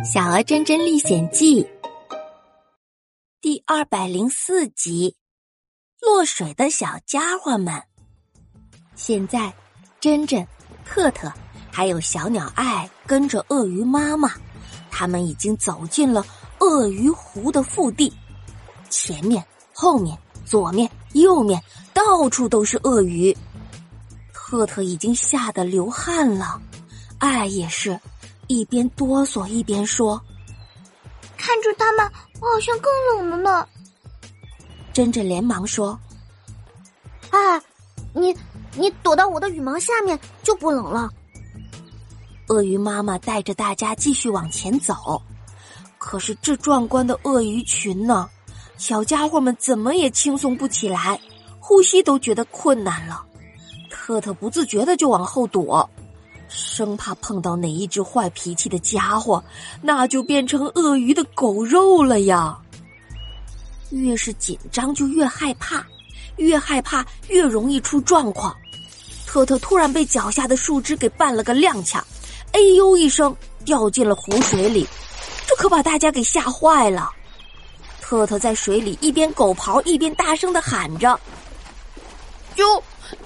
《小鹅真真历险记》第二百零四集：落水的小家伙们。现在，真真、特特还有小鸟爱跟着鳄鱼妈妈，他们已经走进了鳄鱼湖的腹地。前面、后面、左面、右面，到处都是鳄鱼。特特已经吓得流汗了，爱也是。一边哆嗦一边说：“看着他们，我好像更冷了呢。”珍珍连忙说：“哎，你你躲到我的羽毛下面就不冷了。”鳄鱼妈妈带着大家继续往前走，可是这壮观的鳄鱼群呢，小家伙们怎么也轻松不起来，呼吸都觉得困难了。特特不自觉的就往后躲。生怕碰到哪一只坏脾气的家伙，那就变成鳄鱼的狗肉了呀！越是紧张就越害怕，越害怕越容易出状况。特特突然被脚下的树枝给绊了个踉跄，哎呦一声掉进了湖水里，这可把大家给吓坏了。特特在水里一边狗刨一边大声的喊着：“救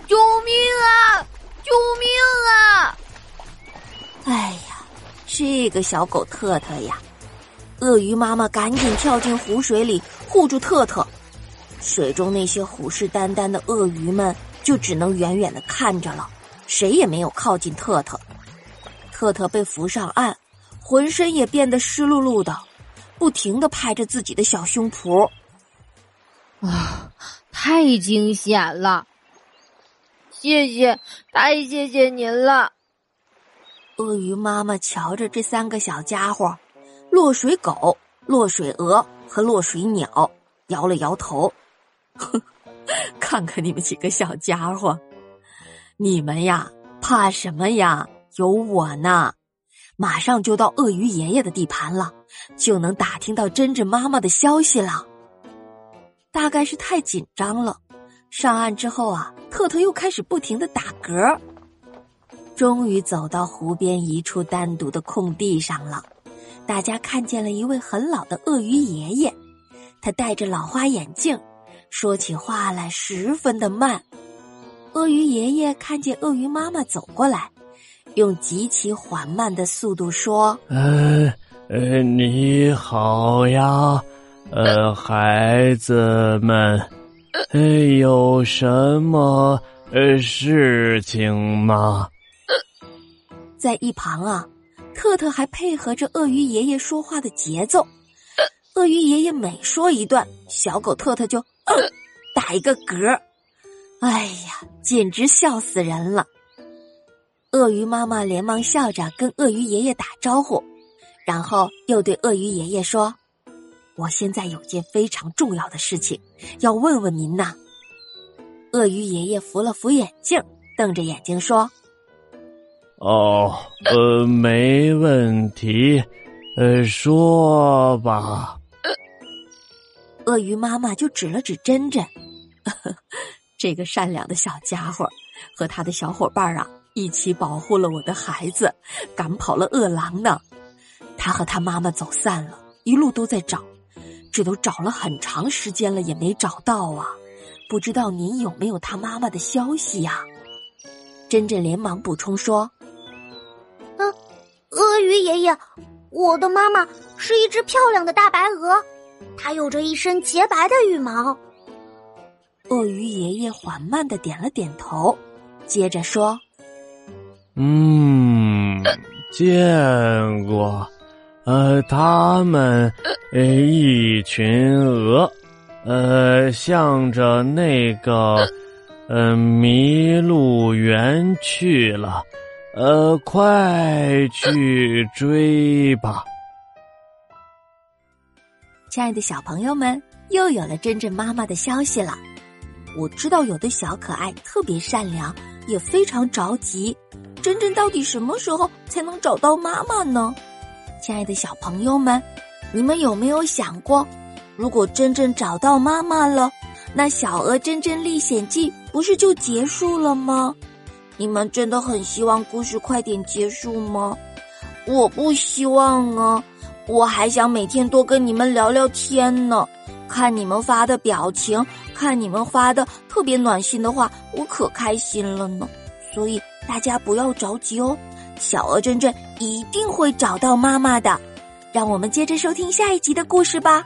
救命啊！救命啊！”哎呀，这个小狗特特呀！鳄鱼妈妈赶紧跳进湖水里护住特特，水中那些虎视眈眈的鳄鱼们就只能远远的看着了，谁也没有靠近特特。特特被扶上岸，浑身也变得湿漉漉的，不停的拍着自己的小胸脯。啊，太惊险了！谢谢，太谢谢您了。鳄鱼妈妈瞧着这三个小家伙，落水狗、落水鹅和落水鸟，摇了摇头，哼，看看你们几个小家伙，你们呀，怕什么呀？有我呢，马上就到鳄鱼爷爷的地盘了，就能打听到真真妈妈的消息了。大概是太紧张了，上岸之后啊，特特又开始不停的打嗝。终于走到湖边一处单独的空地上了，大家看见了一位很老的鳄鱼爷爷，他戴着老花眼镜，说起话来十分的慢。鳄鱼爷爷看见鳄鱼妈妈走过来，用极其缓慢的速度说：“呃呃，你好呀，呃，孩子们，呃，有什么呃事情吗？”在一旁啊，特特还配合着鳄鱼爷爷说话的节奏。鳄鱼爷爷每说一段，小狗特特就打一个嗝。哎呀，简直笑死人了！鳄鱼妈妈连忙笑着跟鳄鱼爷爷打招呼，然后又对鳄鱼爷爷说：“我现在有件非常重要的事情要问问您呐。”鳄鱼爷爷扶了扶眼镜，瞪着眼睛说。哦，呃，没问题，呃，说吧。鳄鱼妈妈就指了指珍珍，这个善良的小家伙和他的小伙伴啊，一起保护了我的孩子，赶跑了饿狼呢。他和他妈妈走散了，一路都在找，这都找了很长时间了，也没找到啊。不知道您有没有他妈妈的消息呀？珍珍连忙补充说。鳄鱼爷爷，我的妈妈是一只漂亮的大白鹅，它有着一身洁白的羽毛。鳄鱼爷爷缓慢的点了点头，接着说：“嗯，见过，呃，他们，呃，一群鹅，呃，向着那个，呃，麋鹿园去了。”呃，快去追吧！亲爱的小朋友们，又有了真正妈妈的消息了。我知道有的小可爱特别善良，也非常着急。真正到底什么时候才能找到妈妈呢？亲爱的小朋友们，你们有没有想过，如果真正找到妈妈了，那《小鹅真正历险记》不是就结束了吗？你们真的很希望故事快点结束吗？我不希望啊！我还想每天多跟你们聊聊天呢。看你们发的表情，看你们发的特别暖心的话，我可开心了呢。所以大家不要着急哦，小鹅真真一定会找到妈妈的。让我们接着收听下一集的故事吧。